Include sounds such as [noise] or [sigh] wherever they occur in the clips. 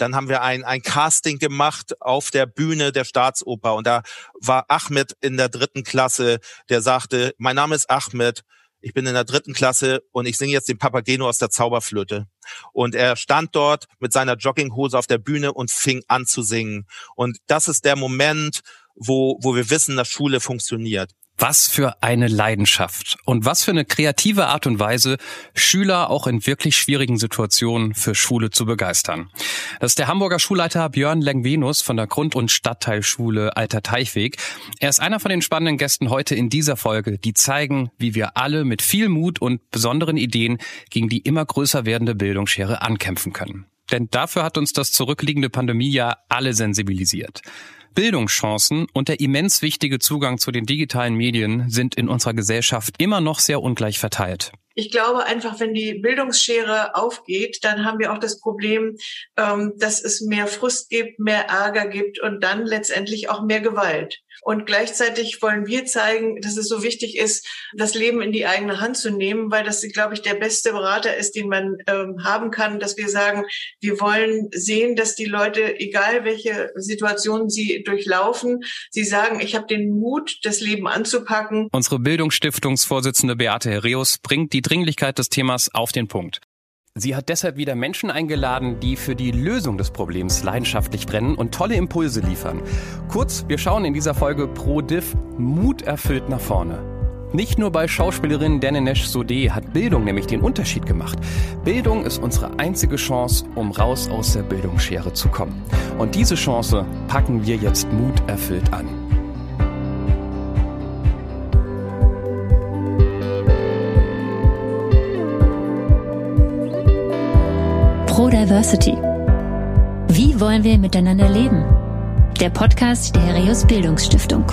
Dann haben wir ein, ein Casting gemacht auf der Bühne der Staatsoper und da war Ahmed in der dritten Klasse, der sagte, mein Name ist Ahmed, ich bin in der dritten Klasse und ich singe jetzt den Papageno aus der Zauberflöte. Und er stand dort mit seiner Jogginghose auf der Bühne und fing an zu singen. Und das ist der Moment, wo, wo wir wissen, dass Schule funktioniert. Was für eine Leidenschaft und was für eine kreative Art und Weise, Schüler auch in wirklich schwierigen Situationen für Schule zu begeistern. Das ist der Hamburger Schulleiter Björn Lengvenus von der Grund- und Stadtteilschule Alter Teichweg. Er ist einer von den spannenden Gästen heute in dieser Folge, die zeigen, wie wir alle mit viel Mut und besonderen Ideen gegen die immer größer werdende Bildungsschere ankämpfen können. Denn dafür hat uns das zurückliegende Pandemiejahr alle sensibilisiert. Bildungschancen und der immens wichtige Zugang zu den digitalen Medien sind in unserer Gesellschaft immer noch sehr ungleich verteilt. Ich glaube einfach, wenn die Bildungsschere aufgeht, dann haben wir auch das Problem, ähm, dass es mehr Frust gibt, mehr Ärger gibt und dann letztendlich auch mehr Gewalt. Und gleichzeitig wollen wir zeigen, dass es so wichtig ist, das Leben in die eigene Hand zu nehmen, weil das, glaube ich, der beste Berater ist, den man ähm, haben kann, dass wir sagen, wir wollen sehen, dass die Leute, egal welche Situation sie durchlaufen, sie sagen, ich habe den Mut, das Leben anzupacken. Unsere Bildungsstiftungsvorsitzende Beate Herreus bringt die Dringlichkeit des Themas auf den Punkt. Sie hat deshalb wieder Menschen eingeladen, die für die Lösung des Problems leidenschaftlich brennen und tolle Impulse liefern. Kurz, wir schauen in dieser Folge pro Diff Mut erfüllt nach vorne. Nicht nur bei Schauspielerin Danenesh Sode hat Bildung nämlich den Unterschied gemacht. Bildung ist unsere einzige Chance, um raus aus der Bildungsschere zu kommen. Und diese Chance packen wir jetzt Mut erfüllt an. Pro-Diversity. Wie wollen wir miteinander leben? Der Podcast der Herius Bildungsstiftung.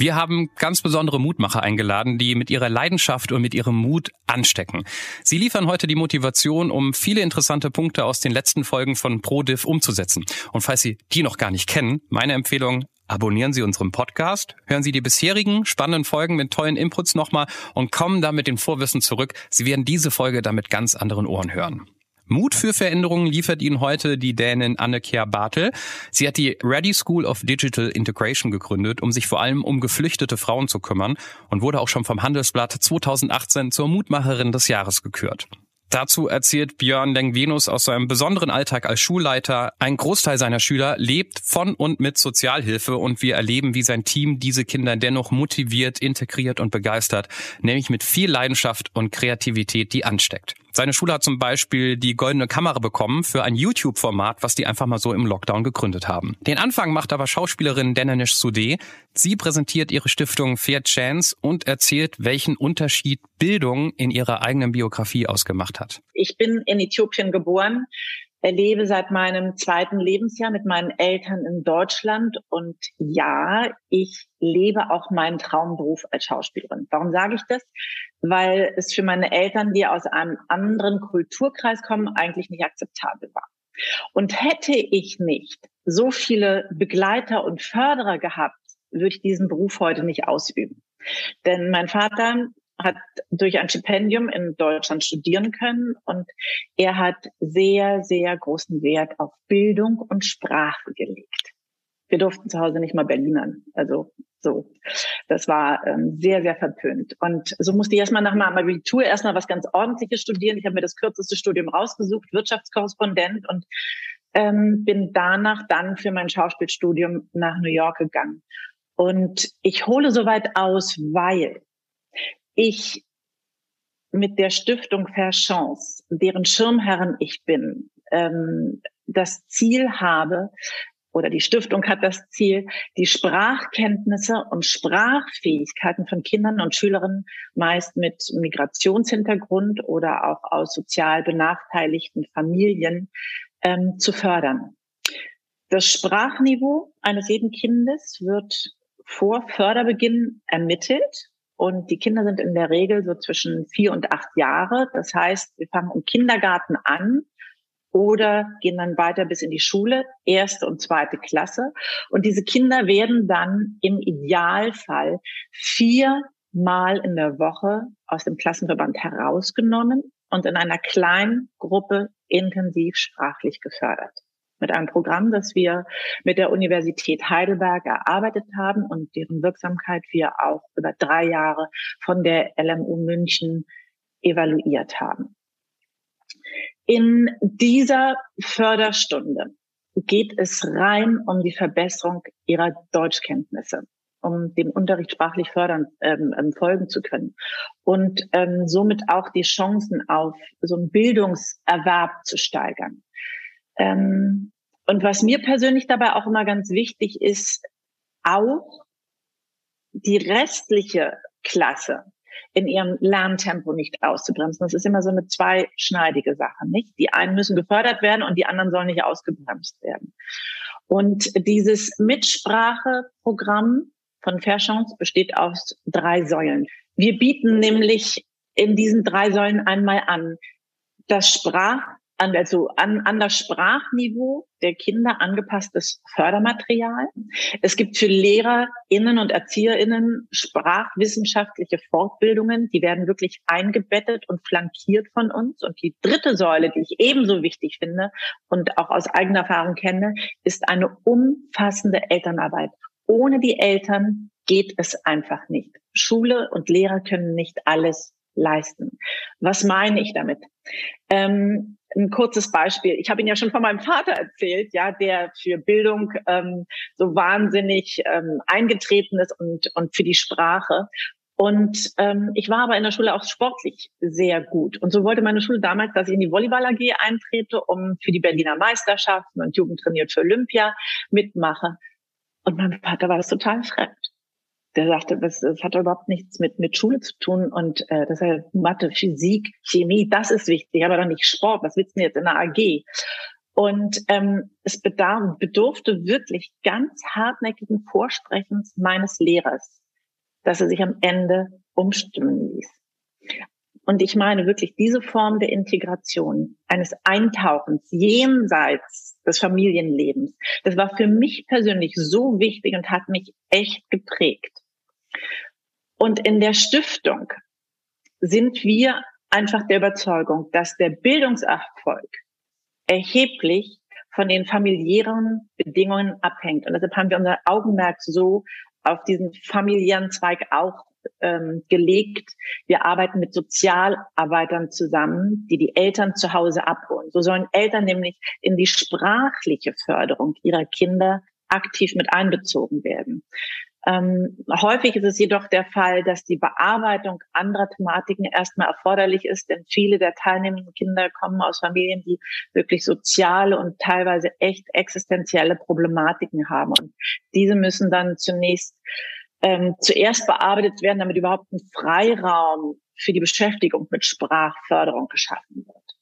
Wir haben ganz besondere Mutmacher eingeladen, die mit ihrer Leidenschaft und mit ihrem Mut anstecken. Sie liefern heute die Motivation, um viele interessante Punkte aus den letzten Folgen von ProDiv umzusetzen. Und falls Sie die noch gar nicht kennen, meine Empfehlung, abonnieren Sie unseren Podcast, hören Sie die bisherigen spannenden Folgen mit tollen Inputs nochmal und kommen dann mit dem Vorwissen zurück. Sie werden diese Folge dann mit ganz anderen Ohren hören. Mut für Veränderungen liefert Ihnen heute die Dänin Anne-Kjær Bartel. Sie hat die Ready School of Digital Integration gegründet, um sich vor allem um geflüchtete Frauen zu kümmern und wurde auch schon vom Handelsblatt 2018 zur Mutmacherin des Jahres gekürt. Dazu erzählt Björn Lengvenus aus seinem besonderen Alltag als Schulleiter. Ein Großteil seiner Schüler lebt von und mit Sozialhilfe und wir erleben, wie sein Team diese Kinder dennoch motiviert, integriert und begeistert, nämlich mit viel Leidenschaft und Kreativität, die ansteckt. Seine Schule hat zum Beispiel die goldene Kamera bekommen für ein YouTube-Format, was die einfach mal so im Lockdown gegründet haben. Den Anfang macht aber Schauspielerin Denenish Sudé. Sie präsentiert ihre Stiftung Fair Chance und erzählt, welchen Unterschied Bildung in ihrer eigenen Biografie ausgemacht hat. Ich bin in Äthiopien geboren, lebe seit meinem zweiten Lebensjahr mit meinen Eltern in Deutschland und ja, ich lebe auch meinen Traumberuf als Schauspielerin. Warum sage ich das? Weil es für meine Eltern, die aus einem anderen Kulturkreis kommen, eigentlich nicht akzeptabel war. Und hätte ich nicht so viele Begleiter und Förderer gehabt, würde ich diesen Beruf heute nicht ausüben. Denn mein Vater hat durch ein Stipendium in Deutschland studieren können und er hat sehr, sehr großen Wert auf Bildung und Sprache gelegt. Wir durften zu Hause nicht mal Berlinern. Also so. Das war ähm, sehr, sehr verpönt. Und so musste ich erstmal nach meinem Abitur erstmal was ganz Ordentliches studieren. Ich habe mir das kürzeste Studium rausgesucht, Wirtschaftskorrespondent und ähm, bin danach dann für mein Schauspielstudium nach New York gegangen. Und ich hole so weit aus, weil ich mit der Stiftung Fair Chance, deren Schirmherren ich bin, ähm, das Ziel habe, oder die Stiftung hat das Ziel, die Sprachkenntnisse und Sprachfähigkeiten von Kindern und Schülerinnen meist mit Migrationshintergrund oder auch aus sozial benachteiligten Familien ähm, zu fördern. Das Sprachniveau eines jeden Kindes wird vor Förderbeginn ermittelt. Und die Kinder sind in der Regel so zwischen vier und acht Jahre. Das heißt, wir fangen im Kindergarten an oder gehen dann weiter bis in die Schule, erste und zweite Klasse. Und diese Kinder werden dann im Idealfall viermal in der Woche aus dem Klassenverband herausgenommen und in einer kleinen Gruppe intensiv sprachlich gefördert mit einem Programm, das wir mit der Universität Heidelberg erarbeitet haben und deren Wirksamkeit wir auch über drei Jahre von der LMU München evaluiert haben. In dieser Förderstunde geht es rein um die Verbesserung ihrer Deutschkenntnisse, um dem Unterricht sprachlich fördern, ähm, ähm folgen zu können und ähm, somit auch die Chancen auf so einen Bildungserwerb zu steigern. Ähm, und was mir persönlich dabei auch immer ganz wichtig ist, auch die restliche Klasse in ihrem Lerntempo nicht auszubremsen. Das ist immer so eine zweischneidige Sache, nicht? Die einen müssen gefördert werden und die anderen sollen nicht ausgebremst werden. Und dieses Mitspracheprogramm von Fair Chance besteht aus drei Säulen. Wir bieten nämlich in diesen drei Säulen einmal an, das Sprach, an, also an, an das Sprachniveau der Kinder angepasstes Fördermaterial. Es gibt für LehrerInnen und ErzieherInnen sprachwissenschaftliche Fortbildungen, die werden wirklich eingebettet und flankiert von uns. Und die dritte Säule, die ich ebenso wichtig finde und auch aus eigener Erfahrung kenne, ist eine umfassende Elternarbeit. Ohne die Eltern geht es einfach nicht. Schule und Lehrer können nicht alles leisten. Was meine ich damit? Ähm, ein kurzes Beispiel. Ich habe Ihnen ja schon von meinem Vater erzählt, ja, der für Bildung ähm, so wahnsinnig ähm, eingetreten ist und, und für die Sprache. Und ähm, ich war aber in der Schule auch sportlich sehr gut. Und so wollte meine Schule damals, dass ich in die Volleyball AG eintrete, um für die Berliner Meisterschaften und Jugend trainiert für Olympia mitmache. Und meinem Vater war das total fremd der sagte, das, das hat überhaupt nichts mit, mit Schule zu tun und äh, das heißt Mathe, Physik, Chemie, das ist wichtig, aber doch nicht Sport. Was willst du denn jetzt in der AG? Und ähm, es bedarf, bedurfte wirklich ganz hartnäckigen Vorsprechens meines Lehrers, dass er sich am Ende umstimmen ließ. Und ich meine wirklich diese Form der Integration, eines Eintauchens jenseits des Familienlebens, das war für mich persönlich so wichtig und hat mich echt geprägt. Und in der Stiftung sind wir einfach der Überzeugung, dass der Bildungserfolg erheblich von den familiären Bedingungen abhängt. Und deshalb haben wir unser Augenmerk so auf diesen familiären Zweig auch ähm, gelegt. Wir arbeiten mit Sozialarbeitern zusammen, die die Eltern zu Hause abholen. So sollen Eltern nämlich in die sprachliche Förderung ihrer Kinder aktiv mit einbezogen werden. Ähm, häufig ist es jedoch der Fall, dass die Bearbeitung anderer Thematiken erstmal erforderlich ist, denn viele der teilnehmenden Kinder kommen aus Familien, die wirklich soziale und teilweise echt existenzielle Problematiken haben. Und diese müssen dann zunächst ähm, zuerst bearbeitet werden, damit überhaupt ein Freiraum für die Beschäftigung mit Sprachförderung geschaffen wird.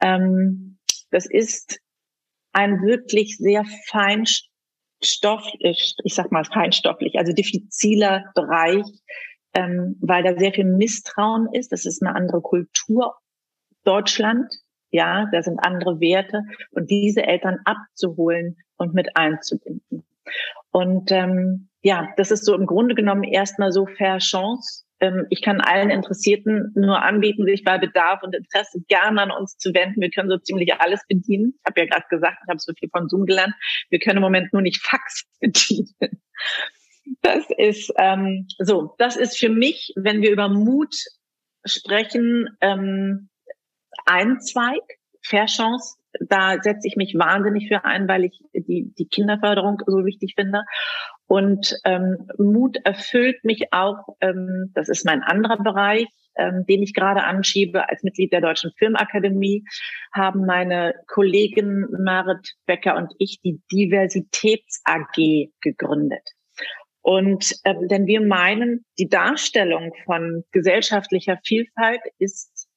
Ähm, das ist ein wirklich sehr fein Stoff, ich sag mal feinstofflich, also diffiziler Bereich, ähm, weil da sehr viel Misstrauen ist. Das ist eine andere Kultur. Deutschland, ja, da sind andere Werte und diese Eltern abzuholen und mit einzubinden. Und ähm, ja, das ist so im Grunde genommen erstmal so fair Chance. Ähm, ich kann allen Interessierten nur anbieten, sich bei Bedarf und Interesse gerne an uns zu wenden. Wir können so ziemlich alles bedienen. Ich habe ja gerade gesagt, ich habe so viel von Zoom gelernt. Wir können im Moment nur nicht Fax [laughs] bedienen. Das ist ähm, so. Das ist für mich, wenn wir über Mut sprechen, ähm, ein Zweig, Fair Chance. Da setze ich mich wahnsinnig für ein, weil ich die, die Kinderförderung so wichtig finde. Und ähm, Mut erfüllt mich auch, ähm, das ist mein anderer Bereich, ähm, den ich gerade anschiebe als Mitglied der Deutschen Filmakademie, haben meine Kollegin Marit Becker und ich die Diversitäts AG gegründet. Und ähm, denn wir meinen, die Darstellung von gesellschaftlicher Vielfalt ist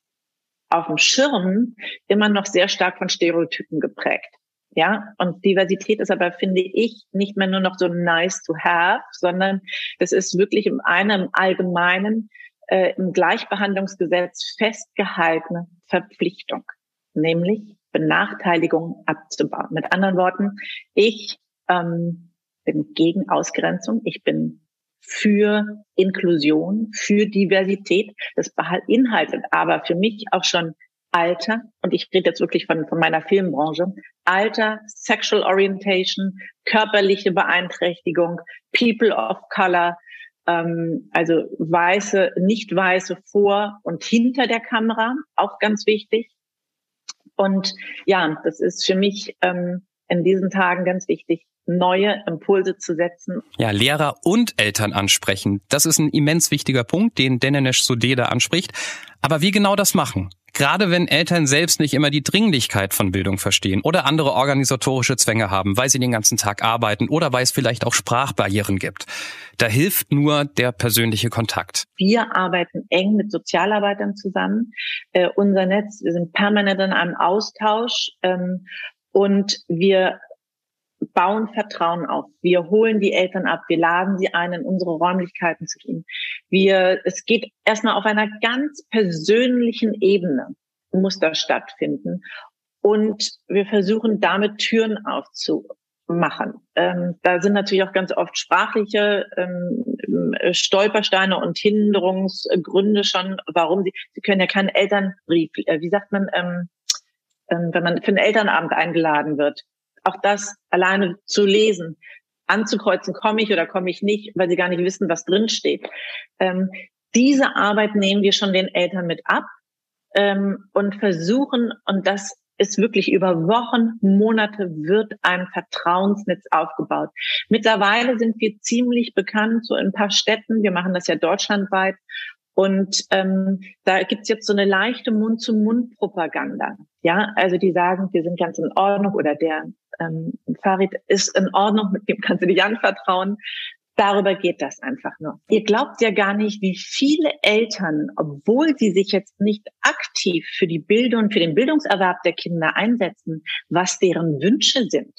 auf dem Schirm immer noch sehr stark von Stereotypen geprägt. Ja, und Diversität ist aber, finde ich, nicht mehr nur noch so nice to have, sondern das ist wirklich im einem allgemeinen, äh, im Gleichbehandlungsgesetz festgehaltene Verpflichtung, nämlich Benachteiligung abzubauen. Mit anderen Worten, ich ähm, bin gegen Ausgrenzung, ich bin für Inklusion, für Diversität. Das beinhaltet aber für mich auch schon Alter, und ich rede jetzt wirklich von, von meiner Filmbranche, Alter, Sexual Orientation, körperliche Beeinträchtigung, People of Color, ähm, also weiße, nicht weiße vor und hinter der Kamera, auch ganz wichtig. Und ja, das ist für mich ähm, in diesen Tagen ganz wichtig, neue Impulse zu setzen. Ja, Lehrer und Eltern ansprechen. Das ist ein immens wichtiger Punkt, den Denenesh Sudeda anspricht. Aber wie genau das machen? Gerade wenn Eltern selbst nicht immer die Dringlichkeit von Bildung verstehen oder andere organisatorische Zwänge haben, weil sie den ganzen Tag arbeiten oder weil es vielleicht auch Sprachbarrieren gibt. Da hilft nur der persönliche Kontakt. Wir arbeiten eng mit Sozialarbeitern zusammen. Äh, unser Netz, wir sind permanent in einem Austausch ähm, und wir bauen Vertrauen auf. Wir holen die Eltern ab, wir laden sie ein, in unsere Räumlichkeiten zu gehen. Wir, es geht erstmal auf einer ganz persönlichen Ebene muss das stattfinden. Und wir versuchen damit Türen aufzumachen. Ähm, da sind natürlich auch ganz oft sprachliche ähm, Stolpersteine und Hinderungsgründe schon, warum sie, sie können ja keinen Elternbrief, äh, wie sagt man, ähm, ähm, wenn man für einen Elternabend eingeladen wird, auch das alleine zu lesen, anzukreuzen, komme ich oder komme ich nicht, weil sie gar nicht wissen, was drin steht. Ähm, diese Arbeit nehmen wir schon den Eltern mit ab ähm, und versuchen, und das ist wirklich über Wochen, Monate wird ein Vertrauensnetz aufgebaut. Mittlerweile sind wir ziemlich bekannt, so in ein paar Städten. Wir machen das ja deutschlandweit. Und ähm, da gibt's jetzt so eine leichte Mund-zu-Mund-Propaganda. Ja, also die sagen, wir sind ganz in Ordnung oder der ähm, Farid ist in Ordnung, mit dem kannst du dich anvertrauen. Darüber geht das einfach nur. Ihr glaubt ja gar nicht, wie viele Eltern, obwohl sie sich jetzt nicht aktiv für die Bildung, für den Bildungserwerb der Kinder einsetzen, was deren Wünsche sind.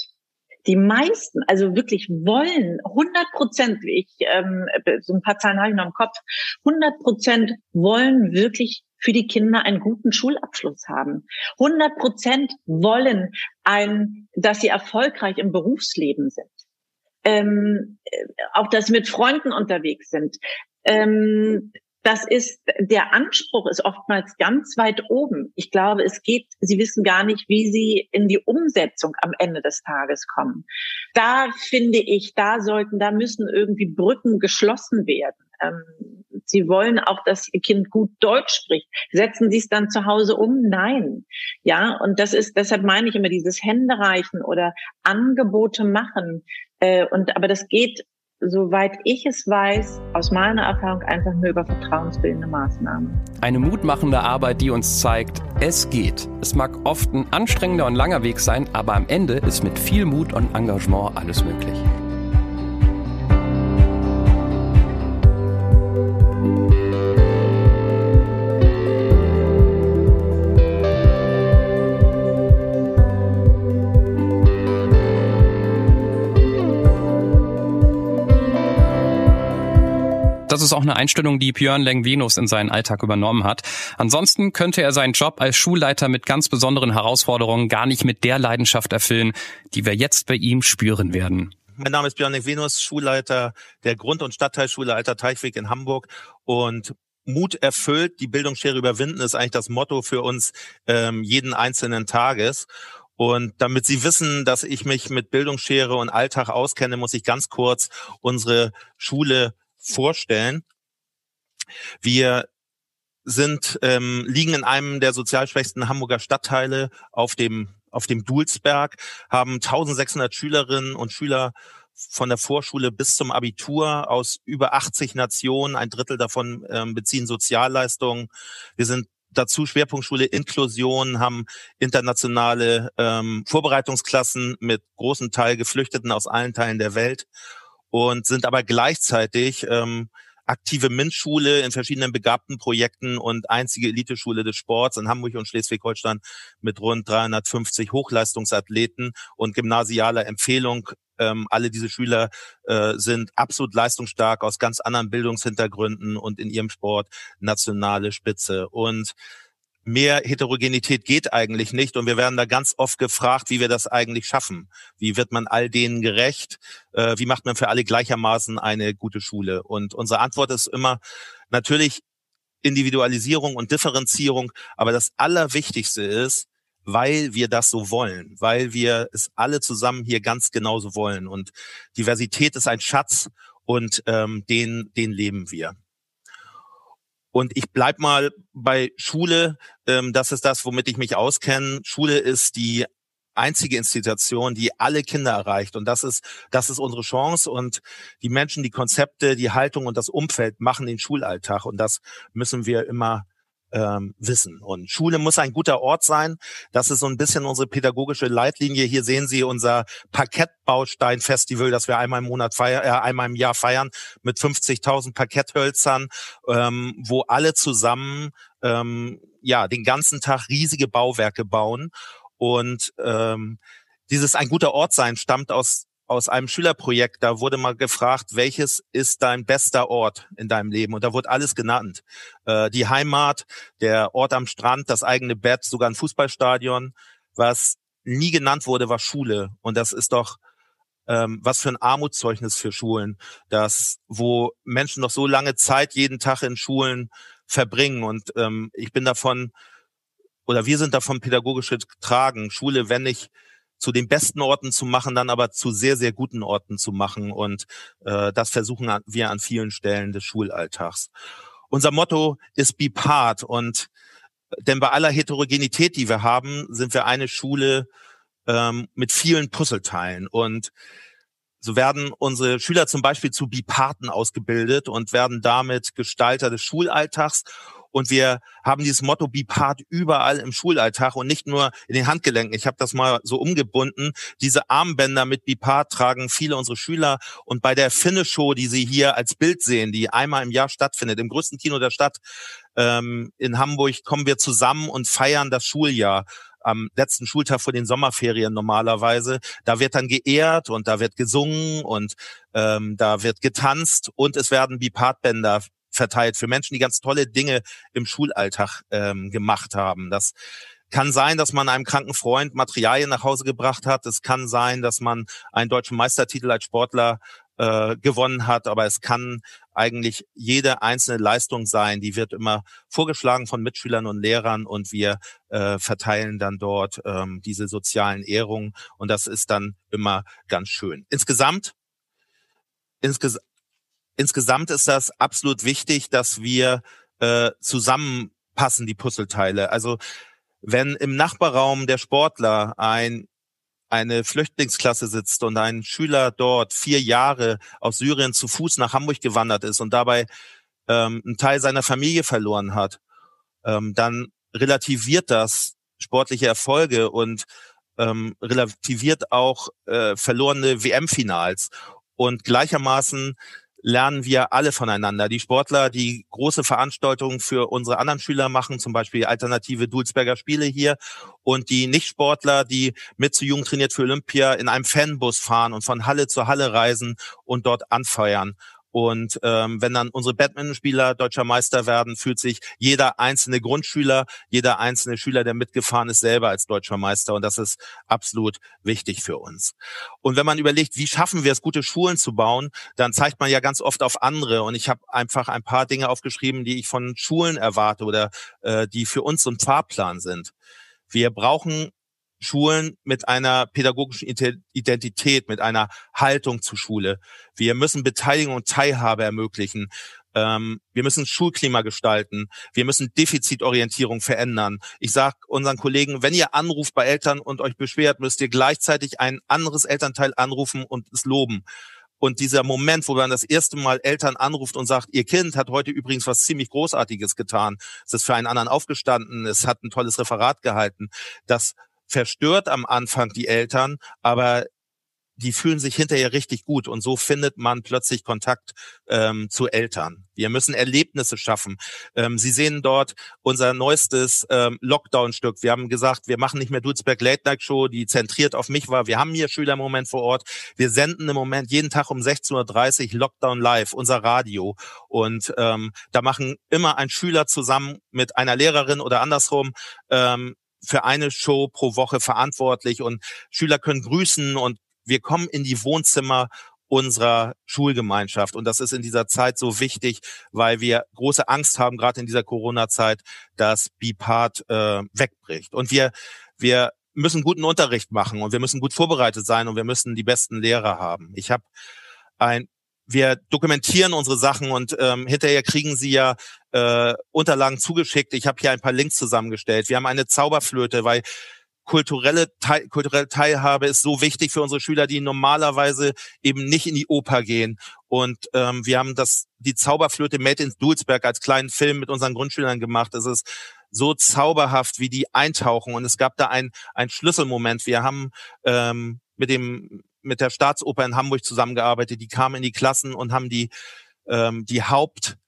Die meisten, also wirklich wollen 100 Prozent, ich ähm, so ein paar Zahlen habe ich noch im Kopf, 100 Prozent wollen wirklich für die Kinder einen guten Schulabschluss haben. 100 Prozent wollen ein, dass sie erfolgreich im Berufsleben sind. Ähm, auch dass sie mit Freunden unterwegs sind. Ähm, das ist, der Anspruch ist oftmals ganz weit oben. Ich glaube, es geht, Sie wissen gar nicht, wie Sie in die Umsetzung am Ende des Tages kommen. Da finde ich, da sollten, da müssen irgendwie Brücken geschlossen werden. Ähm, Sie wollen auch, dass Ihr Kind gut Deutsch spricht. Setzen Sie es dann zu Hause um? Nein. Ja, und das ist, deshalb meine ich immer dieses Händereichen oder Angebote machen. Äh, und, aber das geht soweit ich es weiß, aus meiner Erfahrung einfach nur über vertrauensbildende Maßnahmen. Eine mutmachende Arbeit, die uns zeigt, es geht. Es mag oft ein anstrengender und langer Weg sein, aber am Ende ist mit viel Mut und Engagement alles möglich. Das ist auch eine Einstellung, die Björn Lengvenus in seinen Alltag übernommen hat. Ansonsten könnte er seinen Job als Schulleiter mit ganz besonderen Herausforderungen gar nicht mit der Leidenschaft erfüllen, die wir jetzt bei ihm spüren werden. Mein Name ist Björn Lengvenus, Schulleiter der Grund- und Stadtteilschule Alter Teichweg in Hamburg und Mut erfüllt, die Bildungsschere überwinden, ist eigentlich das Motto für uns ähm, jeden einzelnen Tages. Und damit Sie wissen, dass ich mich mit Bildungsschere und Alltag auskenne, muss ich ganz kurz unsere Schule vorstellen. Wir sind ähm, liegen in einem der sozial schwächsten Hamburger Stadtteile auf dem auf dem Dulsberg, haben 1600 Schülerinnen und Schüler von der Vorschule bis zum Abitur aus über 80 Nationen. Ein Drittel davon ähm, beziehen Sozialleistungen. Wir sind dazu Schwerpunktschule Inklusion, haben internationale ähm, Vorbereitungsklassen mit großen Teil Geflüchteten aus allen Teilen der Welt und sind aber gleichzeitig ähm, aktive MINT-Schule in verschiedenen begabten Projekten und einzige Eliteschule des Sports in Hamburg und Schleswig-Holstein mit rund 350 Hochleistungsathleten und gymnasialer Empfehlung ähm, alle diese Schüler äh, sind absolut leistungsstark aus ganz anderen Bildungshintergründen und in ihrem Sport nationale Spitze. Und mehr Heterogenität geht eigentlich nicht und wir werden da ganz oft gefragt, wie wir das eigentlich schaffen. Wie wird man all denen gerecht? Äh, wie macht man für alle gleichermaßen eine gute Schule? Und unsere Antwort ist immer natürlich Individualisierung und Differenzierung, aber das Allerwichtigste ist, weil wir das so wollen, weil wir es alle zusammen hier ganz genauso wollen. Und Diversität ist ein Schatz und ähm, den, den leben wir. Und ich bleib mal bei Schule. Ähm, das ist das, womit ich mich auskenne. Schule ist die einzige Institution, die alle Kinder erreicht. Und das ist, das ist unsere Chance. Und die Menschen, die Konzepte, die Haltung und das Umfeld machen den Schulalltag. Und das müssen wir immer ähm, wissen. Und Schule muss ein guter Ort sein. Das ist so ein bisschen unsere pädagogische Leitlinie. Hier sehen Sie unser Parkettbaustein-Festival, das wir einmal im Monat feiern, äh, einmal im Jahr feiern, mit 50.000 Parketthölzern, ähm, wo alle zusammen ähm, ja den ganzen Tag riesige Bauwerke bauen. Und ähm, dieses ein guter Ort sein stammt aus aus einem Schülerprojekt, da wurde mal gefragt, welches ist dein bester Ort in deinem Leben? Und da wurde alles genannt. Äh, die Heimat, der Ort am Strand, das eigene Bett, sogar ein Fußballstadion. Was nie genannt wurde, war Schule. Und das ist doch ähm, was für ein Armutszeugnis für Schulen, dass wo Menschen noch so lange Zeit jeden Tag in Schulen verbringen. Und ähm, ich bin davon, oder wir sind davon pädagogisch getragen. Schule, wenn nicht zu den besten Orten zu machen, dann aber zu sehr, sehr guten Orten zu machen. Und äh, das versuchen wir an vielen Stellen des Schulalltags. Unser Motto ist Be Part. Und denn bei aller Heterogenität, die wir haben, sind wir eine Schule ähm, mit vielen Puzzleteilen. Und so werden unsere Schüler zum Beispiel zu Bipaten ausgebildet und werden damit Gestalter des Schulalltags und wir haben dieses Motto Be Part überall im Schulalltag und nicht nur in den Handgelenken. Ich habe das mal so umgebunden. Diese Armbänder mit Be Part tragen viele unserer Schüler. Und bei der Finne-Show, die Sie hier als Bild sehen, die einmal im Jahr stattfindet, im größten Kino der Stadt ähm, in Hamburg, kommen wir zusammen und feiern das Schuljahr am letzten Schultag vor den Sommerferien normalerweise. Da wird dann geehrt und da wird gesungen und ähm, da wird getanzt und es werden Bipart-Bänder verteilt für Menschen, die ganz tolle Dinge im Schulalltag ähm, gemacht haben. Das kann sein, dass man einem kranken Freund Materialien nach Hause gebracht hat. Es kann sein, dass man einen deutschen Meistertitel als Sportler äh, gewonnen hat. Aber es kann eigentlich jede einzelne Leistung sein. Die wird immer vorgeschlagen von Mitschülern und Lehrern und wir äh, verteilen dann dort ähm, diese sozialen Ehrungen. Und das ist dann immer ganz schön. Insgesamt, insges insgesamt ist das absolut wichtig, dass wir äh, zusammenpassen, die Puzzleteile. Also wenn im Nachbarraum der Sportler ein eine Flüchtlingsklasse sitzt und ein Schüler dort vier Jahre aus Syrien zu Fuß nach Hamburg gewandert ist und dabei ähm, einen Teil seiner Familie verloren hat, ähm, dann relativiert das sportliche Erfolge und ähm, relativiert auch äh, verlorene WM-Finals. Und gleichermaßen lernen wir alle voneinander. Die Sportler, die große Veranstaltungen für unsere anderen Schüler machen, zum Beispiel alternative Dulzberger Spiele hier, und die Nichtsportler, die mit zu Jugend trainiert für Olympia in einem Fanbus fahren und von Halle zu Halle reisen und dort anfeuern. Und ähm, wenn dann unsere Badmintonspieler deutscher Meister werden, fühlt sich jeder einzelne Grundschüler, jeder einzelne Schüler, der mitgefahren ist, selber als deutscher Meister. Und das ist absolut wichtig für uns. Und wenn man überlegt, wie schaffen wir es, gute Schulen zu bauen, dann zeigt man ja ganz oft auf andere. Und ich habe einfach ein paar Dinge aufgeschrieben, die ich von Schulen erwarte oder äh, die für uns so ein Fahrplan sind. Wir brauchen Schulen mit einer pädagogischen Identität, mit einer Haltung zur Schule. Wir müssen Beteiligung und Teilhabe ermöglichen. Ähm, wir müssen Schulklima gestalten. Wir müssen Defizitorientierung verändern. Ich sage unseren Kollegen, wenn ihr anruft bei Eltern und euch beschwert, müsst ihr gleichzeitig ein anderes Elternteil anrufen und es loben. Und dieser Moment, wo man das erste Mal Eltern anruft und sagt, ihr Kind hat heute übrigens was ziemlich Großartiges getan. Es ist für einen anderen aufgestanden, es hat ein tolles Referat gehalten. Das verstört am Anfang die Eltern, aber die fühlen sich hinterher richtig gut und so findet man plötzlich Kontakt ähm, zu Eltern. Wir müssen Erlebnisse schaffen. Ähm, Sie sehen dort unser neuestes ähm, Lockdown-Stück. Wir haben gesagt, wir machen nicht mehr Dulzberg Late Night Show, die zentriert auf mich war. Wir haben hier Schüler im Moment vor Ort. Wir senden im Moment jeden Tag um 16.30 Uhr Lockdown Live, unser Radio. Und ähm, da machen immer ein Schüler zusammen mit einer Lehrerin oder andersrum ähm, für eine Show pro Woche verantwortlich und Schüler können grüßen und wir kommen in die Wohnzimmer unserer Schulgemeinschaft. Und das ist in dieser Zeit so wichtig, weil wir große Angst haben, gerade in dieser Corona-Zeit, dass BIPART äh, wegbricht. Und wir, wir müssen guten Unterricht machen und wir müssen gut vorbereitet sein und wir müssen die besten Lehrer haben. Ich habe ein wir dokumentieren unsere Sachen und ähm, hinterher kriegen Sie ja äh, Unterlagen zugeschickt. Ich habe hier ein paar Links zusammengestellt. Wir haben eine Zauberflöte, weil kulturelle, Teil, kulturelle Teilhabe ist so wichtig für unsere Schüler, die normalerweise eben nicht in die Oper gehen. Und ähm, wir haben das die Zauberflöte Made in Dulsberg als kleinen Film mit unseren Grundschülern gemacht. Es ist so zauberhaft, wie die eintauchen. Und es gab da ein, ein Schlüsselmoment. Wir haben ähm, mit dem mit der Staatsoper in Hamburg zusammengearbeitet. Die kamen in die Klassen und haben die ähm, die Haupt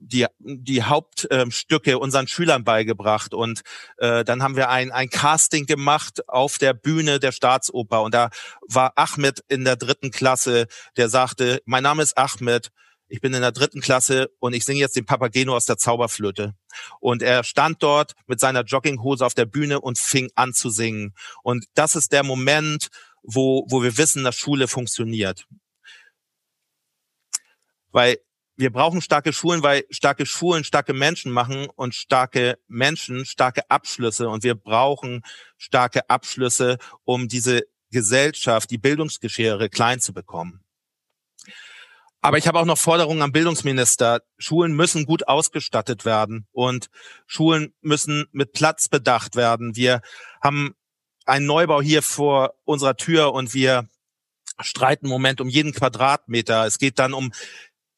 die, die Hauptstücke äh, unseren Schülern beigebracht. Und äh, dann haben wir ein, ein Casting gemacht auf der Bühne der Staatsoper. Und da war Ahmed in der dritten Klasse, der sagte, mein Name ist Ahmed, ich bin in der dritten Klasse und ich singe jetzt den Papageno aus der Zauberflöte. Und er stand dort mit seiner Jogginghose auf der Bühne und fing an zu singen. Und das ist der Moment, wo, wo wir wissen, dass Schule funktioniert. Weil wir brauchen starke Schulen, weil starke Schulen starke Menschen machen und starke Menschen starke Abschlüsse. Und wir brauchen starke Abschlüsse, um diese Gesellschaft, die Bildungsgeschere klein zu bekommen. Aber ich habe auch noch Forderungen am Bildungsminister. Schulen müssen gut ausgestattet werden und Schulen müssen mit Platz bedacht werden. Wir haben einen Neubau hier vor unserer Tür und wir streiten im Moment um jeden Quadratmeter. Es geht dann um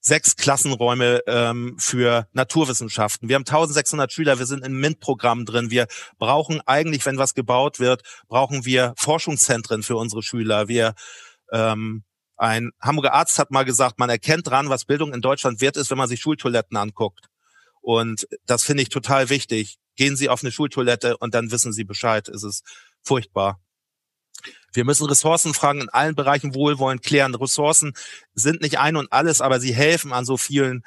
sechs Klassenräume ähm, für Naturwissenschaften. Wir haben 1600 Schüler, wir sind im MINT-Programm drin. Wir brauchen eigentlich, wenn was gebaut wird, brauchen wir Forschungszentren für unsere Schüler. Wir ähm, ein Hamburger Arzt hat mal gesagt, man erkennt dran, was Bildung in Deutschland wert ist, wenn man sich Schultoiletten anguckt. Und das finde ich total wichtig. Gehen Sie auf eine Schultoilette und dann wissen Sie Bescheid. Es ist furchtbar. Wir müssen Ressourcenfragen in allen Bereichen wohlwollend klären. Ressourcen sind nicht ein und alles, aber sie helfen an so vielen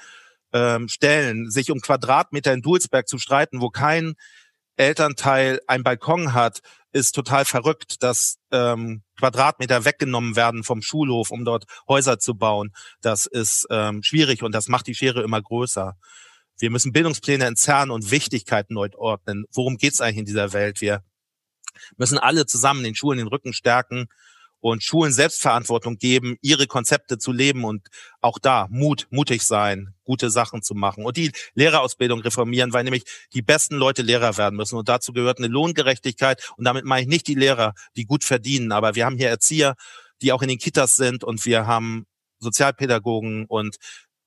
ähm, Stellen. Sich um Quadratmeter in Dulsberg zu streiten, wo kein Elternteil ein Balkon hat, ist total verrückt, dass ähm, Quadratmeter weggenommen werden vom Schulhof, um dort Häuser zu bauen. Das ist ähm, schwierig und das macht die Schere immer größer. Wir müssen Bildungspläne entzerren und Wichtigkeiten neu ordnen. Worum geht's eigentlich in dieser Welt? Wir müssen alle zusammen den Schulen den Rücken stärken und Schulen Selbstverantwortung geben, ihre Konzepte zu leben und auch da Mut, mutig sein, gute Sachen zu machen und die Lehrerausbildung reformieren, weil nämlich die besten Leute Lehrer werden müssen und dazu gehört eine Lohngerechtigkeit und damit meine ich nicht die Lehrer, die gut verdienen, aber wir haben hier Erzieher, die auch in den Kitas sind und wir haben Sozialpädagogen und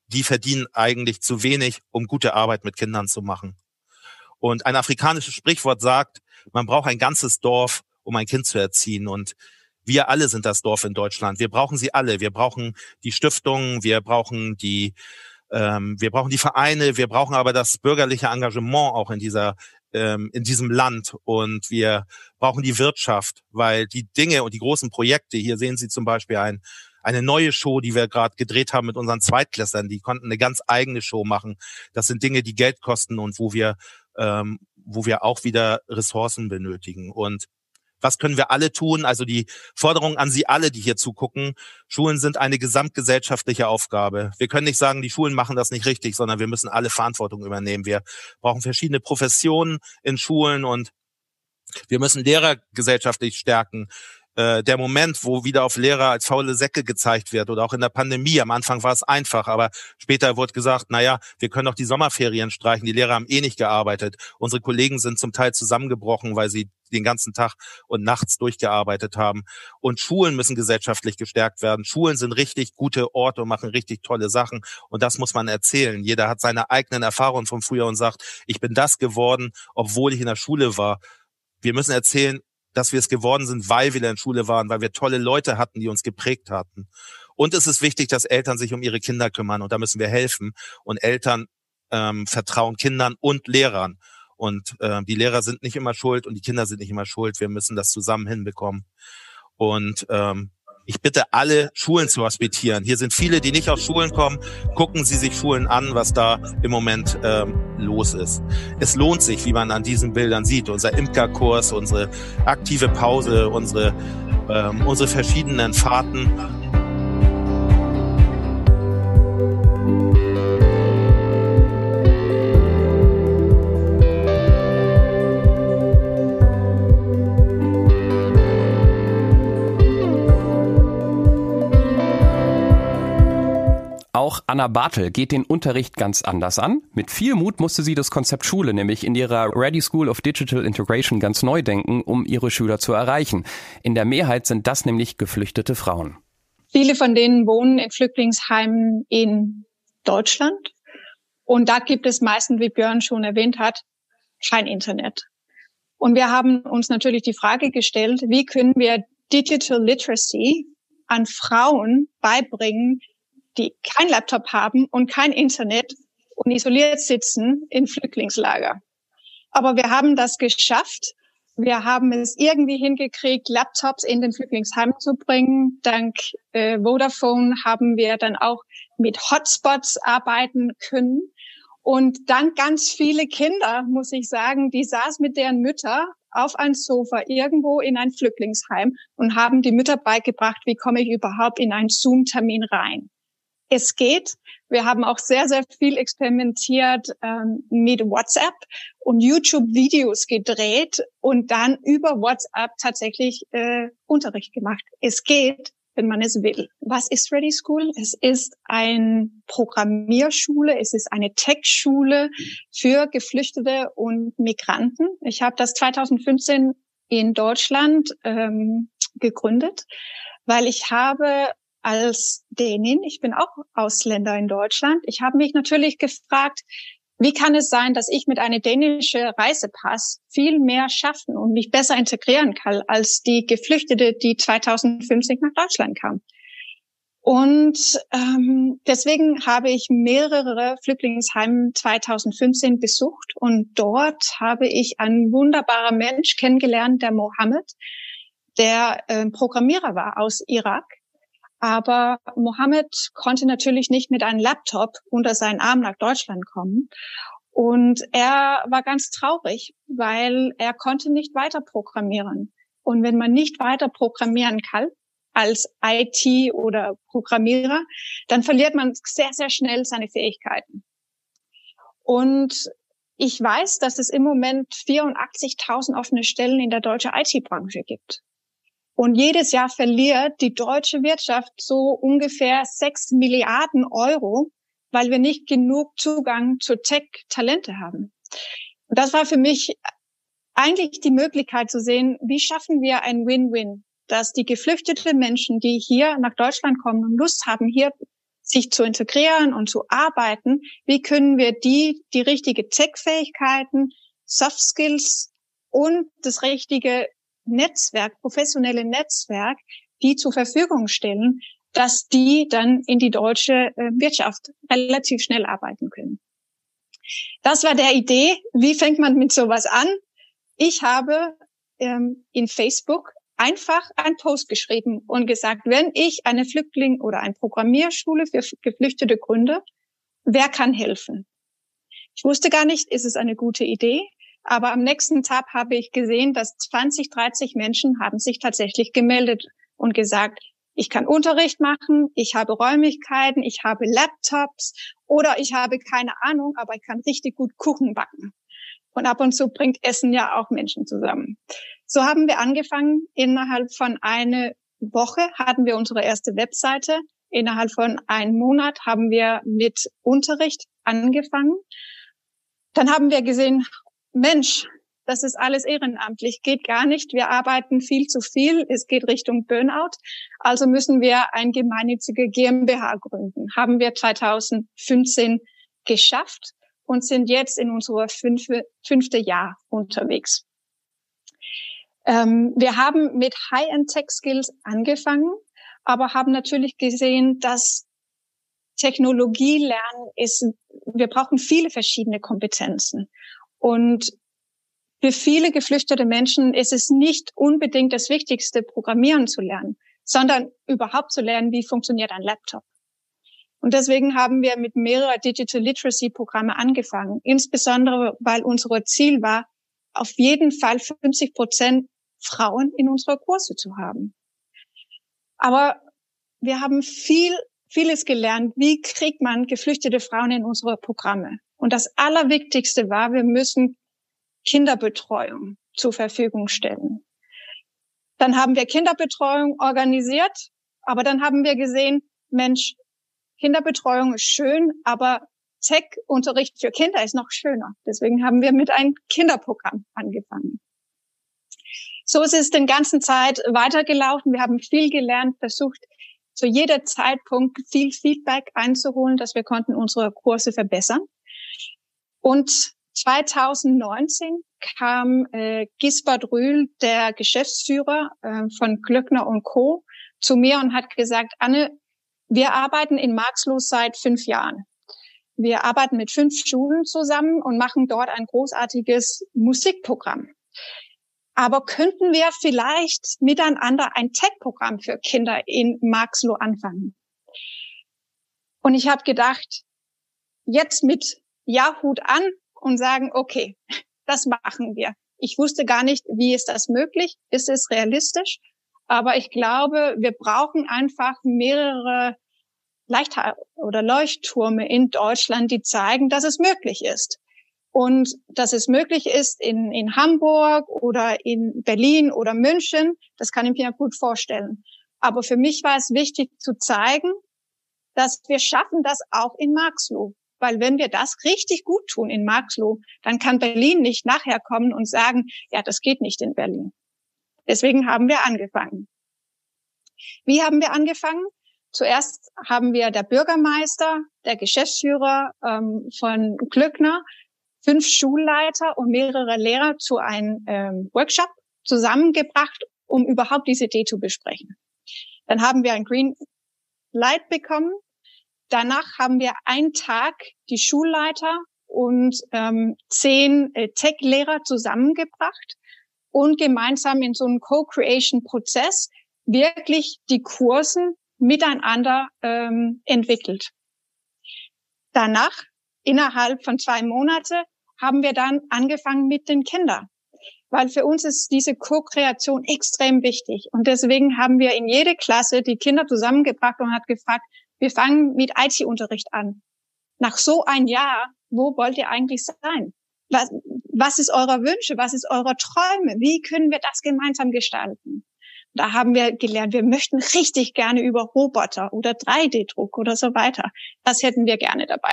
die verdienen eigentlich zu wenig, um gute Arbeit mit Kindern zu machen. Und ein afrikanisches Sprichwort sagt, man braucht ein ganzes Dorf, um ein Kind zu erziehen. Und wir alle sind das Dorf in Deutschland. Wir brauchen sie alle. Wir brauchen die Stiftungen, wir brauchen die, ähm, wir brauchen die Vereine, wir brauchen aber das bürgerliche Engagement auch in dieser ähm, in diesem Land und wir brauchen die Wirtschaft, weil die Dinge und die großen Projekte, hier sehen Sie zum Beispiel ein, eine neue Show, die wir gerade gedreht haben mit unseren Zweitklässern, die konnten eine ganz eigene Show machen. Das sind Dinge, die Geld kosten und wo wir ähm, wo wir auch wieder Ressourcen benötigen. Und was können wir alle tun? Also die Forderung an Sie alle, die hier zugucken. Schulen sind eine gesamtgesellschaftliche Aufgabe. Wir können nicht sagen, die Schulen machen das nicht richtig, sondern wir müssen alle Verantwortung übernehmen. Wir brauchen verschiedene Professionen in Schulen und wir müssen Lehrer gesellschaftlich stärken äh, der Moment, wo wieder auf Lehrer als faule Säcke gezeigt wird oder auch in der Pandemie. Am Anfang war es einfach, aber später wurde gesagt, naja, wir können doch die Sommerferien streichen. Die Lehrer haben eh nicht gearbeitet. Unsere Kollegen sind zum Teil zusammengebrochen, weil sie den ganzen Tag und nachts durchgearbeitet haben. Und Schulen müssen gesellschaftlich gestärkt werden. Schulen sind richtig gute Orte und machen richtig tolle Sachen. Und das muss man erzählen. Jeder hat seine eigenen Erfahrungen von früher und sagt, ich bin das geworden, obwohl ich in der Schule war. Wir müssen erzählen, dass wir es geworden sind, weil wir in Schule waren, weil wir tolle Leute hatten, die uns geprägt hatten. Und es ist wichtig, dass Eltern sich um ihre Kinder kümmern und da müssen wir helfen. Und Eltern ähm, vertrauen Kindern und Lehrern. Und äh, die Lehrer sind nicht immer schuld und die Kinder sind nicht immer schuld. Wir müssen das zusammen hinbekommen. Und ähm, ich bitte alle Schulen zu hospitieren. Hier sind viele, die nicht aus Schulen kommen. Gucken Sie sich Schulen an, was da im Moment ähm, los ist. Es lohnt sich, wie man an diesen Bildern sieht. Unser Imkerkurs, unsere aktive Pause, unsere, ähm, unsere verschiedenen Fahrten. Auch Anna Bartel geht den Unterricht ganz anders an. Mit viel Mut musste sie das Konzept Schule nämlich in ihrer Ready School of Digital Integration ganz neu denken, um ihre Schüler zu erreichen. In der Mehrheit sind das nämlich geflüchtete Frauen. Viele von denen wohnen in Flüchtlingsheimen in Deutschland. Und da gibt es meistens, wie Björn schon erwähnt hat, kein Internet. Und wir haben uns natürlich die Frage gestellt, wie können wir Digital Literacy an Frauen beibringen, die kein Laptop haben und kein Internet und isoliert sitzen in Flüchtlingslager. Aber wir haben das geschafft. Wir haben es irgendwie hingekriegt, Laptops in den Flüchtlingsheim zu bringen. Dank äh, Vodafone haben wir dann auch mit Hotspots arbeiten können. Und dann ganz viele Kinder, muss ich sagen, die saßen mit deren Mütter auf ein Sofa irgendwo in ein Flüchtlingsheim und haben die Mütter beigebracht, wie komme ich überhaupt in einen Zoom-Termin rein es geht. Wir haben auch sehr, sehr viel experimentiert ähm, mit WhatsApp und YouTube-Videos gedreht und dann über WhatsApp tatsächlich äh, Unterricht gemacht. Es geht, wenn man es will. Was ist Ready School? Es ist eine Programmierschule, es ist eine Tech-Schule für Geflüchtete und Migranten. Ich habe das 2015 in Deutschland ähm, gegründet, weil ich habe als Dänin, ich bin auch Ausländer in Deutschland, ich habe mich natürlich gefragt, wie kann es sein, dass ich mit einem dänischen Reisepass viel mehr schaffen und mich besser integrieren kann als die Geflüchtete, die 2050 nach Deutschland kam? Und ähm, deswegen habe ich mehrere Flüchtlingsheime 2015 besucht und dort habe ich einen wunderbaren Mensch kennengelernt, der Mohammed, der äh, Programmierer war aus Irak aber Mohammed konnte natürlich nicht mit einem Laptop unter seinen Arm nach Deutschland kommen. Und er war ganz traurig, weil er konnte nicht weiter programmieren. Und wenn man nicht weiter programmieren kann, als IT oder Programmierer, dann verliert man sehr, sehr schnell seine Fähigkeiten. Und ich weiß, dass es im Moment 84.000 offene Stellen in der deutschen IT-Branche gibt. Und jedes Jahr verliert die deutsche Wirtschaft so ungefähr sechs Milliarden Euro, weil wir nicht genug Zugang zu Tech-Talente haben. Und das war für mich eigentlich die Möglichkeit zu sehen, wie schaffen wir ein Win-Win, dass die geflüchteten Menschen, die hier nach Deutschland kommen und Lust haben, hier sich zu integrieren und zu arbeiten, wie können wir die, die richtige Tech-Fähigkeiten, Soft Skills und das richtige Netzwerk, professionelle Netzwerk, die zur Verfügung stellen, dass die dann in die deutsche äh, Wirtschaft relativ schnell arbeiten können. Das war der Idee. Wie fängt man mit sowas an? Ich habe ähm, in Facebook einfach einen Post geschrieben und gesagt, wenn ich eine Flüchtling oder eine Programmierschule für Geflüchtete gründe, wer kann helfen? Ich wusste gar nicht, ist es eine gute Idee? Aber am nächsten Tag habe ich gesehen, dass 20, 30 Menschen haben sich tatsächlich gemeldet und gesagt, ich kann Unterricht machen, ich habe Räumlichkeiten, ich habe Laptops oder ich habe keine Ahnung, aber ich kann richtig gut Kuchen backen. Und ab und zu bringt Essen ja auch Menschen zusammen. So haben wir angefangen. Innerhalb von einer Woche hatten wir unsere erste Webseite. Innerhalb von einem Monat haben wir mit Unterricht angefangen. Dann haben wir gesehen, Mensch, das ist alles ehrenamtlich, geht gar nicht. Wir arbeiten viel zu viel. Es geht Richtung Burnout. Also müssen wir ein gemeinnützige GmbH gründen. Haben wir 2015 geschafft und sind jetzt in unserer fünfte, fünfte Jahr unterwegs. Ähm, wir haben mit High-End-Tech-Skills angefangen, aber haben natürlich gesehen, dass Technologie lernen ist, wir brauchen viele verschiedene Kompetenzen. Und für viele geflüchtete Menschen ist es nicht unbedingt das Wichtigste, Programmieren zu lernen, sondern überhaupt zu lernen, wie funktioniert ein Laptop. Und deswegen haben wir mit mehreren Digital Literacy Programme angefangen, insbesondere weil unser Ziel war, auf jeden Fall 50 Prozent Frauen in unserer Kurse zu haben. Aber wir haben viel, vieles gelernt. Wie kriegt man geflüchtete Frauen in unsere Programme? Und das Allerwichtigste war, wir müssen Kinderbetreuung zur Verfügung stellen. Dann haben wir Kinderbetreuung organisiert, aber dann haben wir gesehen, Mensch, Kinderbetreuung ist schön, aber Tech-Unterricht für Kinder ist noch schöner. Deswegen haben wir mit einem Kinderprogramm angefangen. So ist es den ganzen Zeit weitergelaufen. Wir haben viel gelernt, versucht, zu jeder Zeitpunkt viel Feedback einzuholen, dass wir konnten unsere Kurse verbessern. Und 2019 kam äh, Gisbert Rühl, der Geschäftsführer äh, von Glöckner und Co., zu mir und hat gesagt, Anne, wir arbeiten in Marxloh seit fünf Jahren. Wir arbeiten mit fünf Schulen zusammen und machen dort ein großartiges Musikprogramm. Aber könnten wir vielleicht miteinander ein Tech-Programm für Kinder in Marxloh anfangen? Und ich habe gedacht, jetzt mit Ja-Hut an und sagen, okay, das machen wir. Ich wusste gar nicht, wie ist das möglich? Ist es realistisch? Aber ich glaube, wir brauchen einfach mehrere Leicht oder Leuchttürme in Deutschland, die zeigen, dass es möglich ist. Und dass es möglich ist in, in Hamburg oder in Berlin oder München, das kann ich mir gut vorstellen. Aber für mich war es wichtig zu zeigen, dass wir schaffen das auch in Marxloh. Weil wenn wir das richtig gut tun in Marxloh, dann kann Berlin nicht nachher kommen und sagen, ja, das geht nicht in Berlin. Deswegen haben wir angefangen. Wie haben wir angefangen? Zuerst haben wir der Bürgermeister, der Geschäftsführer ähm, von Glückner, fünf Schulleiter und mehrere Lehrer zu einem ähm, Workshop zusammengebracht, um überhaupt diese Idee zu besprechen. Dann haben wir ein Green Light bekommen. Danach haben wir einen Tag die Schulleiter und ähm, zehn äh, Tech-Lehrer zusammengebracht und gemeinsam in so einem Co-Creation-Prozess wirklich die Kursen miteinander ähm, entwickelt. Danach, innerhalb von zwei Monate, haben wir dann angefangen mit den Kindern. Weil für uns ist diese Co-Kreation extrem wichtig. Und deswegen haben wir in jede Klasse die Kinder zusammengebracht und hat gefragt, wir fangen mit IT-Unterricht an. Nach so ein Jahr, wo wollt ihr eigentlich sein? Was, was ist eurer Wünsche? Was ist eurer Träume? Wie können wir das gemeinsam gestalten? Da haben wir gelernt, wir möchten richtig gerne über Roboter oder 3D-Druck oder so weiter. Das hätten wir gerne dabei.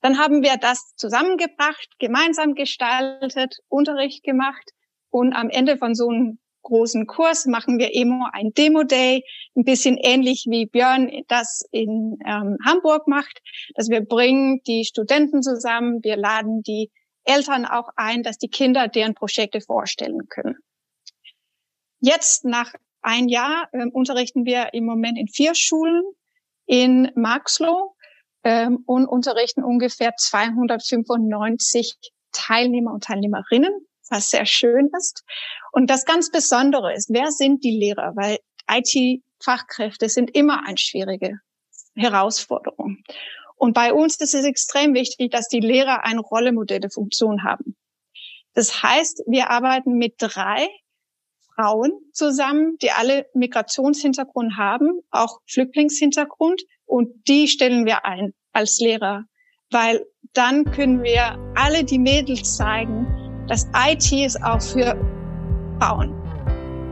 Dann haben wir das zusammengebracht, gemeinsam gestaltet, Unterricht gemacht und am Ende von so einem großen Kurs machen wir immer ein Demo-Day, ein bisschen ähnlich wie Björn das in ähm, Hamburg macht, dass wir bringen die Studenten zusammen, wir laden die Eltern auch ein, dass die Kinder deren Projekte vorstellen können. Jetzt nach ein Jahr äh, unterrichten wir im Moment in vier Schulen in Marxloh ähm, und unterrichten ungefähr 295 Teilnehmer und Teilnehmerinnen, was sehr schön ist. Und das ganz Besondere ist, wer sind die Lehrer? Weil IT-Fachkräfte sind immer eine schwierige Herausforderung. Und bei uns ist es extrem wichtig, dass die Lehrer eine Rollemodelle-Funktion haben. Das heißt, wir arbeiten mit drei Frauen zusammen, die alle Migrationshintergrund haben, auch Flüchtlingshintergrund. Und die stellen wir ein als Lehrer, weil dann können wir alle die Mädels zeigen, dass IT ist auch für Frauen.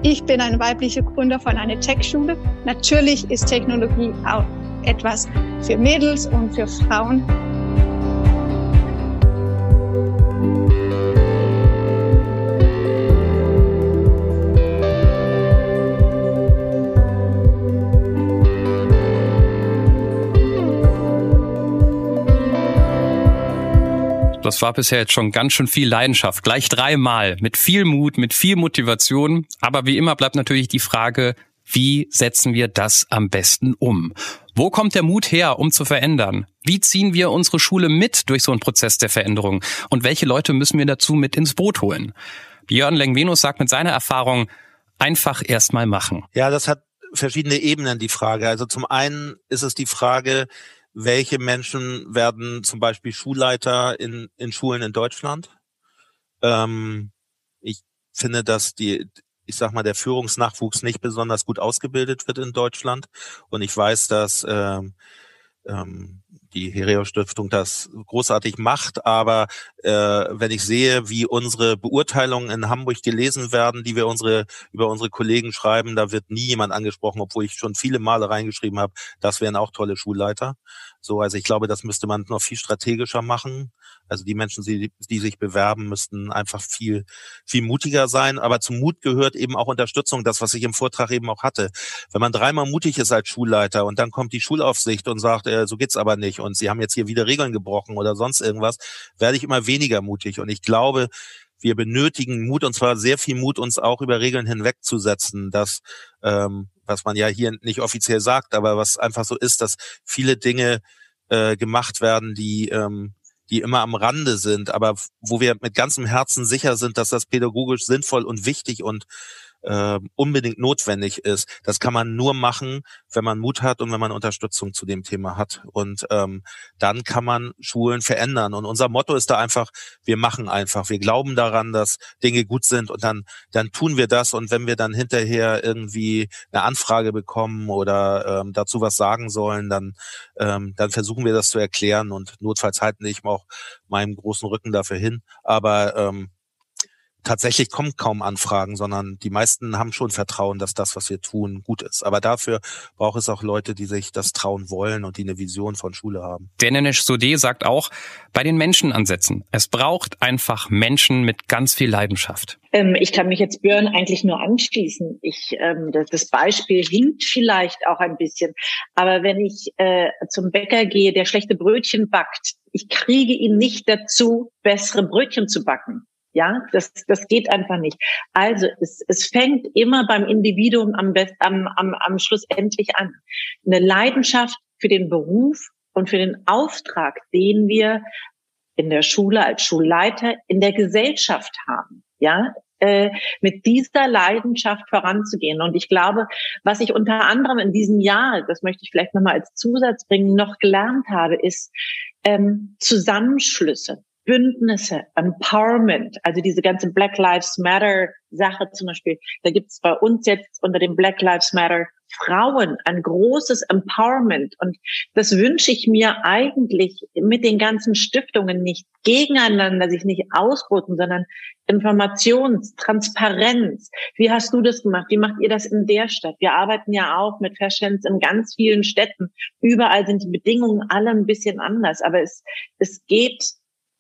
Ich bin ein weiblicher Gründer von einer Tech-Schule. Natürlich ist Technologie auch etwas für Mädels und für Frauen. Das war bisher jetzt schon ganz schön viel Leidenschaft. Gleich dreimal. Mit viel Mut, mit viel Motivation. Aber wie immer bleibt natürlich die Frage, wie setzen wir das am besten um? Wo kommt der Mut her, um zu verändern? Wie ziehen wir unsere Schule mit durch so einen Prozess der Veränderung? Und welche Leute müssen wir dazu mit ins Boot holen? Björn Lengvenus sagt mit seiner Erfahrung, einfach erstmal machen. Ja, das hat verschiedene Ebenen, die Frage. Also zum einen ist es die Frage, welche Menschen werden zum Beispiel Schulleiter in, in Schulen in Deutschland? Ähm, ich finde, dass die, ich sag mal, der Führungsnachwuchs nicht besonders gut ausgebildet wird in Deutschland. Und ich weiß, dass ähm, ähm, die Hereo Stiftung das großartig macht, aber äh, wenn ich sehe, wie unsere Beurteilungen in Hamburg gelesen werden, die wir unsere über unsere Kollegen schreiben, da wird nie jemand angesprochen, obwohl ich schon viele Male reingeschrieben habe, das wären auch tolle Schulleiter. So, also ich glaube, das müsste man noch viel strategischer machen. Also die Menschen, die, die sich bewerben, müssten einfach viel, viel mutiger sein. Aber zum Mut gehört eben auch Unterstützung, das, was ich im Vortrag eben auch hatte. Wenn man dreimal mutig ist als Schulleiter und dann kommt die Schulaufsicht und sagt, äh, so geht's aber nicht und sie haben jetzt hier wieder Regeln gebrochen oder sonst irgendwas, werde ich immer weniger mutig. Und ich glaube, wir benötigen Mut und zwar sehr viel Mut, uns auch über Regeln hinwegzusetzen, dass ähm, was man ja hier nicht offiziell sagt, aber was einfach so ist, dass viele Dinge äh, gemacht werden, die ähm, die immer am Rande sind, aber wo wir mit ganzem Herzen sicher sind, dass das pädagogisch sinnvoll und wichtig und äh, unbedingt notwendig ist. Das kann man nur machen, wenn man Mut hat und wenn man Unterstützung zu dem Thema hat. Und ähm, dann kann man Schulen verändern. Und unser Motto ist da einfach, wir machen einfach. Wir glauben daran, dass Dinge gut sind und dann, dann tun wir das. Und wenn wir dann hinterher irgendwie eine Anfrage bekommen oder ähm, dazu was sagen sollen, dann, ähm, dann versuchen wir das zu erklären und notfalls halten ich auch meinem großen Rücken dafür hin. Aber ähm, tatsächlich kommen kaum Anfragen, sondern die meisten haben schon Vertrauen, dass das, was wir tun, gut ist. Aber dafür braucht es auch Leute, die sich das trauen wollen und die eine Vision von Schule haben. Denesh Sode sagt auch, bei den Menschen ansetzen. Es braucht einfach Menschen mit ganz viel Leidenschaft. Ähm, ich kann mich jetzt Björn eigentlich nur anschließen. Ich, ähm, das Beispiel hinkt vielleicht auch ein bisschen. Aber wenn ich äh, zum Bäcker gehe, der schlechte Brötchen backt, ich kriege ihn nicht dazu, bessere Brötchen zu backen. Ja, das, das geht einfach nicht. Also es, es fängt immer beim Individuum am, best, am, am, am Schluss endlich an. Eine Leidenschaft für den Beruf und für den Auftrag, den wir in der Schule als Schulleiter in der Gesellschaft haben. Ja, äh, mit dieser Leidenschaft voranzugehen. Und ich glaube, was ich unter anderem in diesem Jahr, das möchte ich vielleicht nochmal als Zusatz bringen, noch gelernt habe, ist ähm, Zusammenschlüsse. Bündnisse, Empowerment, also diese ganze Black Lives Matter Sache zum Beispiel, da gibt es bei uns jetzt unter dem Black Lives Matter Frauen ein großes Empowerment. Und das wünsche ich mir eigentlich mit den ganzen Stiftungen nicht gegeneinander, sich nicht ausboten, sondern Informations, Transparenz. Wie hast du das gemacht? Wie macht ihr das in der Stadt? Wir arbeiten ja auch mit Fashion's in ganz vielen Städten. Überall sind die Bedingungen alle ein bisschen anders. Aber es, es geht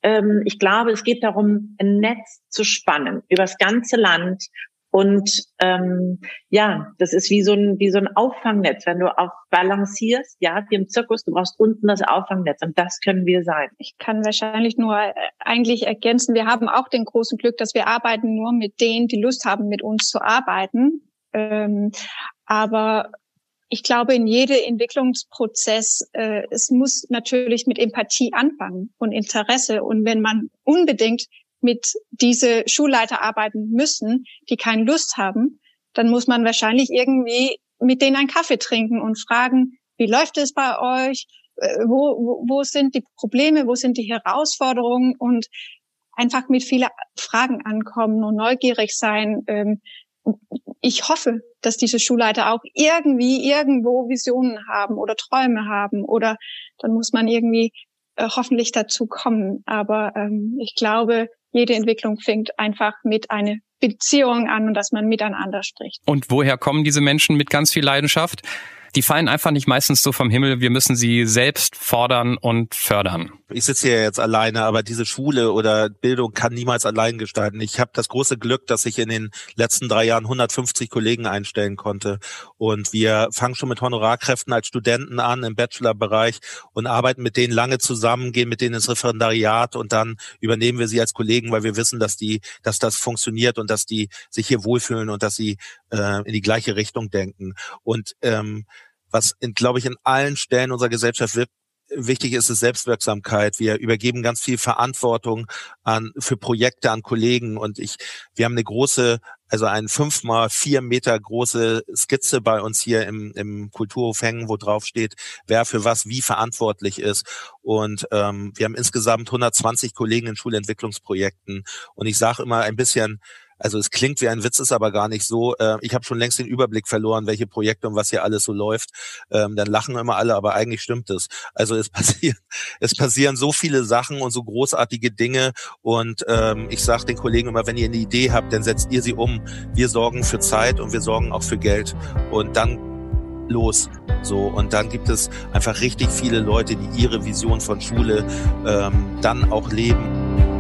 ähm, ich glaube, es geht darum, ein Netz zu spannen über das ganze Land. Und ähm, ja, das ist wie so ein wie so ein Auffangnetz. Wenn du auf balancierst, ja, wie im Zirkus, du brauchst unten das Auffangnetz und das können wir sein. Ich kann wahrscheinlich nur äh, eigentlich ergänzen, wir haben auch den großen Glück, dass wir arbeiten nur mit denen, die Lust haben, mit uns zu arbeiten. Ähm, aber ich glaube, in jedem Entwicklungsprozess, äh, es muss natürlich mit Empathie anfangen und Interesse. Und wenn man unbedingt mit diese Schulleiter arbeiten müssen, die keine Lust haben, dann muss man wahrscheinlich irgendwie mit denen einen Kaffee trinken und fragen, wie läuft es bei euch? Äh, wo, wo, wo sind die Probleme? Wo sind die Herausforderungen? Und einfach mit vielen Fragen ankommen und neugierig sein. Ähm, ich hoffe, dass diese Schulleiter auch irgendwie irgendwo Visionen haben oder Träume haben oder dann muss man irgendwie äh, hoffentlich dazu kommen. Aber ähm, ich glaube, jede Entwicklung fängt einfach mit einer Beziehung an und dass man miteinander spricht. Und woher kommen diese Menschen mit ganz viel Leidenschaft? Die fallen einfach nicht meistens so vom Himmel. Wir müssen sie selbst fordern und fördern. Ich sitze hier jetzt alleine, aber diese Schule oder Bildung kann niemals allein gestalten. Ich habe das große Glück, dass ich in den letzten drei Jahren 150 Kollegen einstellen konnte. Und wir fangen schon mit Honorarkräften als Studenten an im Bachelorbereich und arbeiten mit denen lange zusammen, gehen mit denen ins Referendariat und dann übernehmen wir sie als Kollegen, weil wir wissen, dass die, dass das funktioniert und dass die sich hier wohlfühlen und dass sie äh, in die gleiche Richtung denken. Und ähm, was, glaube ich, in allen Stellen unserer Gesellschaft wird, wichtig ist, ist Selbstwirksamkeit. Wir übergeben ganz viel Verantwortung an, für Projekte an Kollegen und ich, wir haben eine große, also ein fünf mal vier Meter große Skizze bei uns hier im, im Kulturhof hängen, wo drauf steht, wer für was wie verantwortlich ist. Und ähm, wir haben insgesamt 120 Kollegen in Schulentwicklungsprojekten. Und ich sage immer ein bisschen, also es klingt wie ein Witz, ist aber gar nicht so. Äh, ich habe schon längst den Überblick verloren, welche Projekte und was hier alles so läuft. Ähm, dann lachen immer alle, aber eigentlich stimmt es. Also es [laughs] passieren, es passieren so viele Sachen und so großartige Dinge. Und ähm, ich sage den Kollegen immer, wenn ihr eine Idee habt, dann setzt ihr sie um. Wir sorgen für Zeit und wir sorgen auch für Geld. Und dann los. So, und dann gibt es einfach richtig viele Leute, die ihre Vision von Schule ähm, dann auch leben.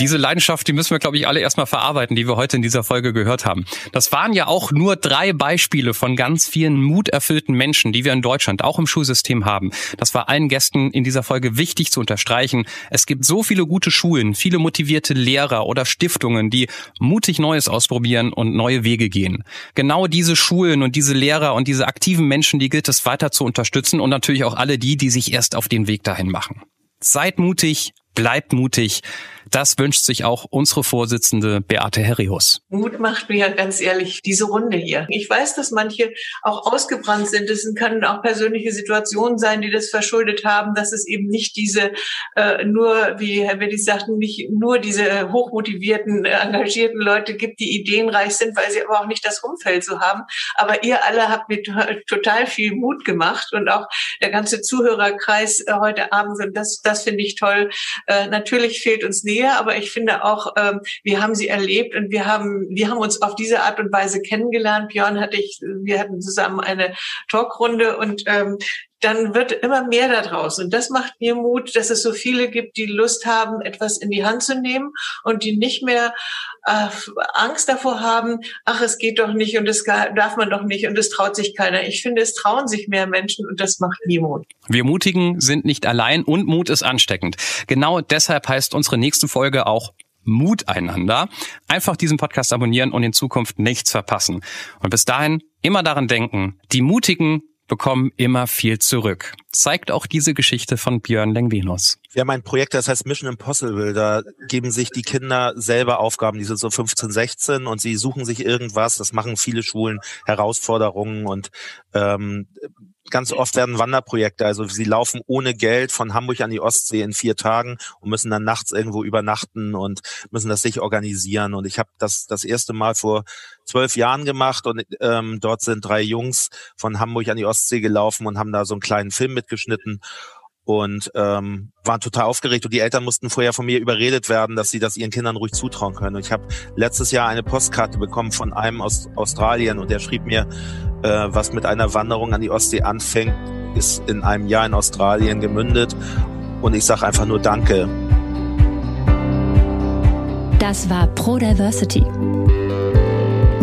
Diese Leidenschaft, die müssen wir, glaube ich, alle erstmal verarbeiten, die wir heute in dieser Folge gehört haben. Das waren ja auch nur drei Beispiele von ganz vielen muterfüllten Menschen, die wir in Deutschland auch im Schulsystem haben. Das war allen Gästen in dieser Folge wichtig zu unterstreichen. Es gibt so viele gute Schulen, viele motivierte Lehrer oder Stiftungen, die mutig Neues ausprobieren und neue Wege gehen. Genau diese Schulen und diese Lehrer und diese aktiven Menschen, die gilt es weiter zu unterstützen und natürlich auch alle die, die sich erst auf den Weg dahin machen. Seid mutig, bleibt mutig. Das wünscht sich auch unsere Vorsitzende Beate Herrius. Mut macht mir ganz ehrlich diese Runde hier. Ich weiß, dass manche auch ausgebrannt sind. Es können auch persönliche Situationen sein, die das verschuldet haben, dass es eben nicht diese äh, nur, wie Herr Willis sagten, nicht nur diese hochmotivierten, äh, engagierten Leute gibt, die ideenreich sind, weil sie aber auch nicht das Umfeld so haben. Aber ihr alle habt mir total viel Mut gemacht und auch der ganze Zuhörerkreis äh, heute Abend. Und das, das finde ich toll. Äh, natürlich fehlt uns Nähe sehr, aber ich finde auch, ähm, wir haben sie erlebt und wir haben, wir haben uns auf diese Art und Weise kennengelernt. Björn hatte ich, wir hatten zusammen eine Talkrunde und ähm, dann wird immer mehr da draußen. Und das macht mir Mut, dass es so viele gibt, die Lust haben, etwas in die Hand zu nehmen und die nicht mehr äh, Angst davor haben, ach, es geht doch nicht und es darf man doch nicht und es traut sich keiner. Ich finde, es trauen sich mehr Menschen und das macht mir Mut. Wir Mutigen sind nicht allein und Mut ist ansteckend. Genau deshalb heißt unsere nächste Folge auch Mut einander. Einfach diesen Podcast abonnieren und in Zukunft nichts verpassen. Und bis dahin immer daran denken, die Mutigen bekommen immer viel zurück. Zeigt auch diese Geschichte von Björn Lengvenus. Wir haben ein Projekt, das heißt Mission Impossible. Da geben sich die Kinder selber Aufgaben. Die sind so 15, 16 und sie suchen sich irgendwas. Das machen viele Schulen, Herausforderungen und ähm, ganz oft werden Wanderprojekte, also sie laufen ohne Geld von Hamburg an die Ostsee in vier Tagen und müssen dann nachts irgendwo übernachten und müssen das sich organisieren. Und ich habe das das erste Mal vor zwölf Jahren gemacht und ähm, dort sind drei Jungs von Hamburg an die Ostsee gelaufen und haben da so einen kleinen Film mitgeschnitten und ähm, waren total aufgeregt und die Eltern mussten vorher von mir überredet werden, dass sie das ihren Kindern ruhig zutrauen können. Und ich habe letztes Jahr eine Postkarte bekommen von einem aus Australien und der schrieb mir, äh, was mit einer Wanderung an die Ostsee anfängt, ist in einem Jahr in Australien gemündet. Und ich sage einfach nur Danke. Das war Pro Diversity.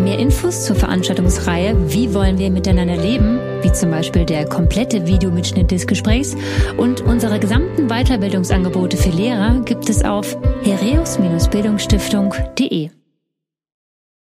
Mehr Infos zur Veranstaltungsreihe Wie wollen wir miteinander leben, wie zum Beispiel der komplette Videomitschnitt des Gesprächs und unsere gesamten Weiterbildungsangebote für Lehrer gibt es auf hereus-bildungsstiftung.de.